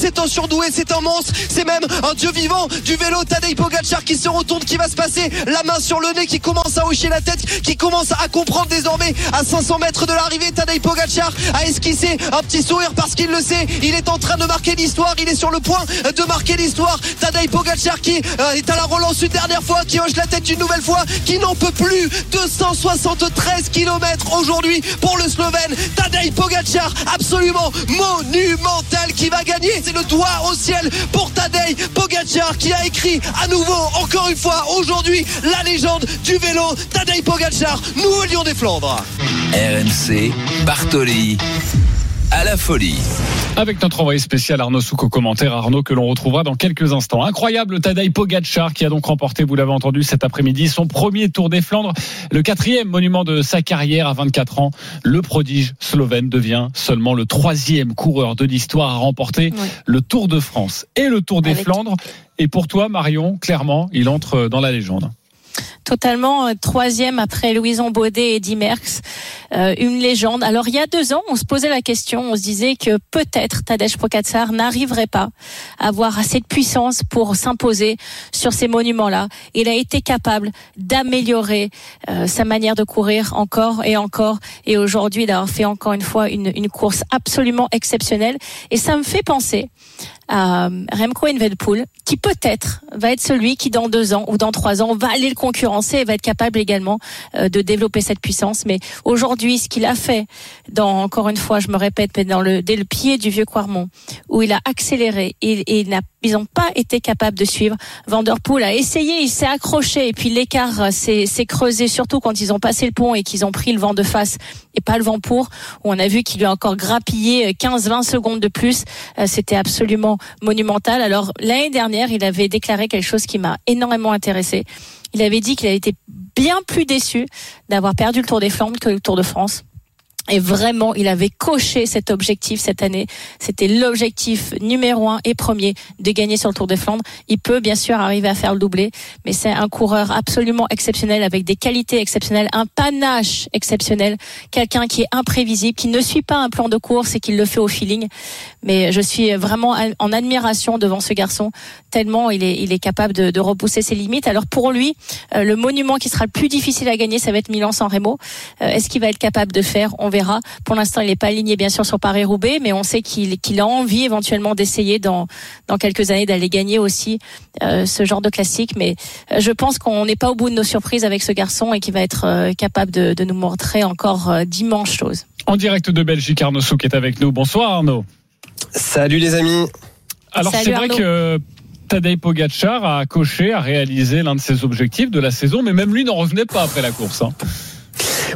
C'est un surdoué, c'est un monstre, c'est même un dieu vivant du vélo. Tadej Pogacar qui se retourne, qui va se passer la main sur le nez, qui commence à hocher la tête, qui commence à comprendre désormais à 500 mètres de l'arrivée. Tadej Pogacar a esquissé un petit sourire parce qu'il le sait. Il est en train de marquer l'histoire, il est sur le point de marquer l'histoire. Tadej Pogacar qui euh, est à la relance une dernière fois, qui hoche la tête une nouvelle fois, qui n'en peut plus. 273 km aujourd'hui pour le Slovène. Tadej Pogacar absolument monumental qui va gagner le doigt au ciel pour Tadej Pogacar qui a écrit à nouveau, encore une fois, aujourd'hui, la légende du vélo. Tadej Pogacar, nouveau lion des Flandres. RMC, Bartoli à la folie. Avec notre envoyé spécial Arnaud Souk au commentaire, Arnaud que l'on retrouvera dans quelques instants. Incroyable Tadej Pogacar qui a donc remporté, vous l'avez entendu cet après-midi, son premier Tour des Flandres, le quatrième monument de sa carrière à 24 ans. Le prodige slovène devient seulement le troisième coureur de l'histoire à remporter le Tour de France et le Tour des Flandres. Et pour toi, Marion, clairement, il entre dans la légende totalement euh, troisième après Louison Baudet et Eddie Merckx, euh, une légende. Alors il y a deux ans, on se posait la question, on se disait que peut-être Tadej Pogacar n'arriverait pas à avoir assez de puissance pour s'imposer sur ces monuments-là. Il a été capable d'améliorer euh, sa manière de courir encore et encore, et aujourd'hui d'avoir fait encore une fois une, une course absolument exceptionnelle. Et ça me fait penser Remco Evenepoel, qui peut-être va être celui qui dans deux ans ou dans trois ans va aller le concurrencer et va être capable également euh, de développer cette puissance. Mais aujourd'hui, ce qu'il a fait, dans encore une fois, je me répète, dans le dès le pied du vieux Quarmont, où il a accéléré et, et il n'a ils n'ont pas été capables de suivre. Vanderpool a essayé, il s'est accroché et puis l'écart euh, s'est creusé, surtout quand ils ont passé le pont et qu'ils ont pris le vent de face et pas le vent pour, où on a vu qu'il lui a encore grappillé 15-20 euh, secondes de plus. Euh, c'était absolument monumental. Alors l'année dernière, il avait déclaré quelque chose qui m'a énormément intéressé. Il avait dit qu'il avait été bien plus déçu d'avoir perdu le Tour des Flandres que le Tour de France. Et vraiment, il avait coché cet objectif cette année. C'était l'objectif numéro un et premier de gagner sur le Tour des Flandres. Il peut bien sûr arriver à faire le doublé, mais c'est un coureur absolument exceptionnel avec des qualités exceptionnelles, un panache exceptionnel, quelqu'un qui est imprévisible, qui ne suit pas un plan de course et qui le fait au feeling. Mais je suis vraiment en admiration devant ce garçon, tellement il est, il est capable de, de repousser ses limites. Alors pour lui, euh, le monument qui sera le plus difficile à gagner, ça va être Milan-San Remo. Euh, est-ce qu'il va être capable de faire? On verra. Pour l'instant, il n'est pas aligné bien sûr sur Paris-Roubaix, mais on sait qu'il qu'il a envie éventuellement d'essayer dans, dans quelques années d'aller gagner aussi euh, ce genre de classique. Mais je pense qu'on n'est pas au bout de nos surprises avec ce garçon et qu'il va être capable de, de, nous montrer encore d'immenses choses. En direct de Belgique, Arnaud Souk est avec nous. Bonsoir Arnaud. Salut les amis. Alors c'est vrai que Tadej Pogacar a coché, a réalisé l'un de ses objectifs de la saison, mais même lui n'en revenait pas après la course. Hein.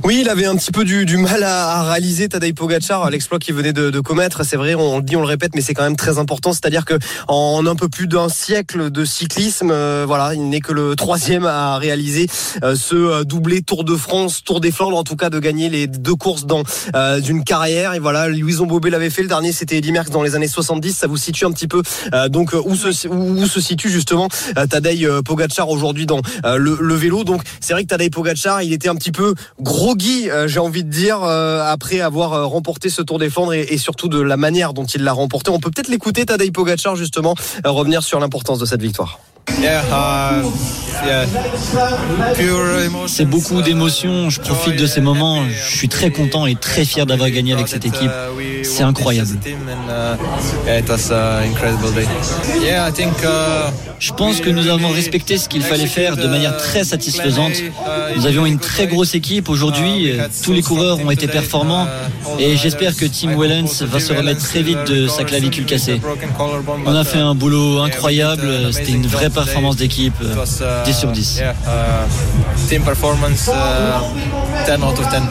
Oui, il avait un petit peu du, mal à, réaliser Tadej Pogacar, l'exploit qu'il venait de, commettre. C'est vrai, on le dit, on le répète, mais c'est quand même très important. C'est-à-dire que en un peu plus d'un siècle de cyclisme, euh, voilà, il n'est que le troisième à réaliser euh, ce euh, doublé Tour de France, Tour des Flandres, en tout cas de gagner les deux courses dans une carrière. Et voilà, Louison Bobet l'avait fait. Le dernier, c'était Eddy Merckx dans les années 70. Ça vous situe un petit peu donc où se, où, se situe justement Tadej Pogacar aujourd'hui dans le, le, vélo. Donc c'est vrai que Tadej Pogacar, il était un petit peu gros Guy, euh, j'ai envie de dire, euh, après avoir euh, remporté ce Tour des Flandres et, surtout de la manière dont il l'a remporté. On peut peut-être l'écouter, Tadej Pogacar, justement, revenir sur l'importance de cette victoire. C'est beaucoup d'émotions, je profite de ces moments, je suis très content et très fier d'avoir gagné avec cette équipe. C'est incroyable. Je pense que nous avons respecté ce qu'il fallait faire de manière très satisfaisante. Nous avions une très grosse équipe aujourd'hui, tous les coureurs ont été performants et j'espère que Tim Wellens va se remettre très vite de sa clavicule cassée. On a fait un boulot incroyable, c'était une vraie performance d'équipe, 10 uh, sur 10. Uh, team performance, 10 uh, out of 10.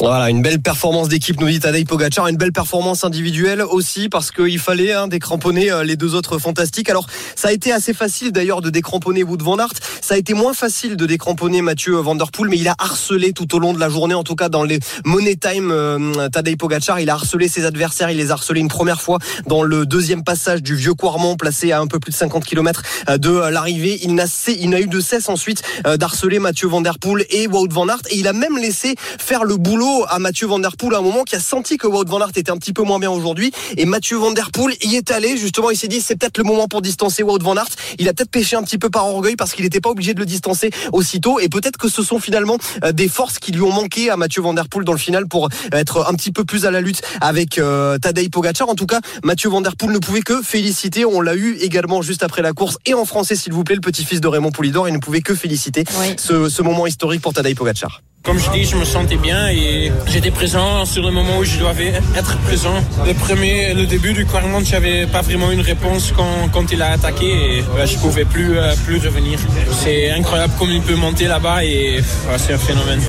Voilà, une belle performance d'équipe, nous dit Tadej Pogacar, une belle performance individuelle aussi parce qu'il fallait hein, décramponner euh, les deux autres fantastiques. Alors, ça a été assez facile d'ailleurs de décramponner Wood van Aert. Ça a été moins facile de décramponner Mathieu Van Der Poel, mais il a harcelé tout au long de la journée, en tout cas dans les Money Time, euh, Tadej Pogacar, il a harcelé ses adversaires, il les a harcelés une première fois dans le deuxième passage du vieux Quarmont, placé à un peu plus de 50 km euh, de l'arrivée. Il n'a il n'a eu de cesse ensuite d'harceler Mathieu Van Der Poel et Wout van Aert, et il a même laissé faire le boulot à Mathieu Van Der Poel à un moment qui a senti que Wout Van Aert était un petit peu moins bien aujourd'hui. Et Mathieu Van Der Poel y est allé justement il s'est dit c'est peut-être le moment pour distancer Wout Van Aert. Il a peut-être pêché un petit peu par orgueil parce qu'il n'était pas obligé de le distancer aussitôt. Et peut-être que ce sont finalement euh, des forces qui lui ont manqué à Mathieu Van Der Poel dans le final pour être un petit peu plus à la lutte avec euh, Tadej Pogacar. En tout cas Mathieu Van Der Poel ne pouvait que féliciter. On l'a eu également juste après la course. Et en français s'il vous plaît le petit-fils de Raymond Poulidor il ne pouvait que féliciter ce, ce moment historique pour Tadej Pogacar comme je dis, je me sentais bien et j'étais présent sur le moment où je devais être présent. Le premier, le début du je j'avais pas vraiment une réponse quand, quand il a attaqué et ouais, je pouvais plus, euh, plus revenir. C'est incroyable comme il peut monter là-bas et c'est un phénomène.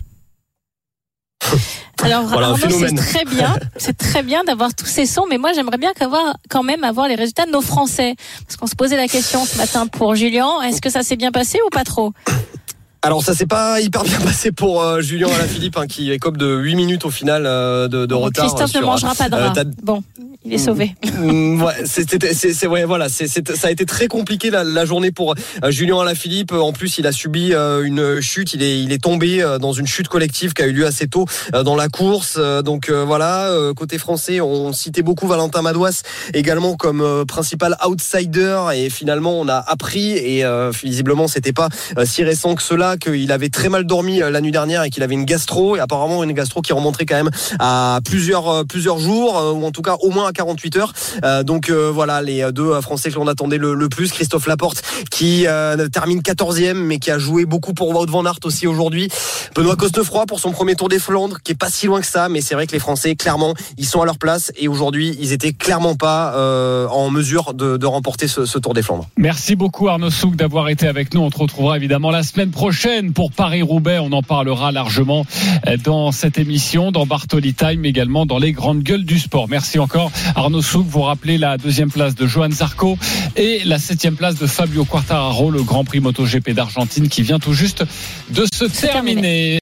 Alors c'est très bien, c'est très bien d'avoir tous ces sons, mais moi j'aimerais bien quand même avoir les résultats de nos Français, parce qu'on se posait la question ce matin pour Julien, est-ce que ça s'est bien passé ou pas trop? Alors ça s'est pas hyper bien passé pour euh, Julien Alaphilippe hein, qui écope de 8 minutes au final euh, de, de retard. Christophe ne mangera pas de euh, bon, il est sauvé. Mm, ouais, c'est ouais, voilà, ça a été très compliqué la, la journée pour Julien Alaphilippe. En plus, il a subi une chute, il est il est tombé dans une chute collective qui a eu lieu assez tôt dans la course. Donc voilà, côté français, on citait beaucoup Valentin Madouas également comme principal outsider et finalement on a appris et visiblement c'était pas si récent que cela qu'il avait très mal dormi euh, la nuit dernière et qu'il avait une gastro et apparemment une gastro qui remonterait quand même à plusieurs euh, plusieurs jours euh, ou en tout cas au moins à 48 heures. donc voilà les deux Français que l'on attendait le, plus. Christophe Laporte qui termine 14e mais qui a joué beaucoup pour Wout van Aert aussi aujourd'hui. Benoît Cosnefroy pour son premier Tour des Flandres qui est pas si loin que ça mais c'est vrai que les Français clairement ils sont à leur place et aujourd'hui ils étaient clairement pas en mesure de, remporter ce, ce, Tour des Flandres. Merci beaucoup Arnaud Souk d'avoir été avec nous. On te retrouvera évidemment la semaine prochaine pour Paris-Roubaix. On en parlera largement euh, dans cette émission, dans Bartoli Time, également dans les grandes gueules du sport. Merci encore Arnaud Souk. Vous rappelez la deuxième place de Johan Zarco et la septième place de Fabio Quartararo, le Grand Prix MotoGP d'Argentine qui vient tout juste de se terminer.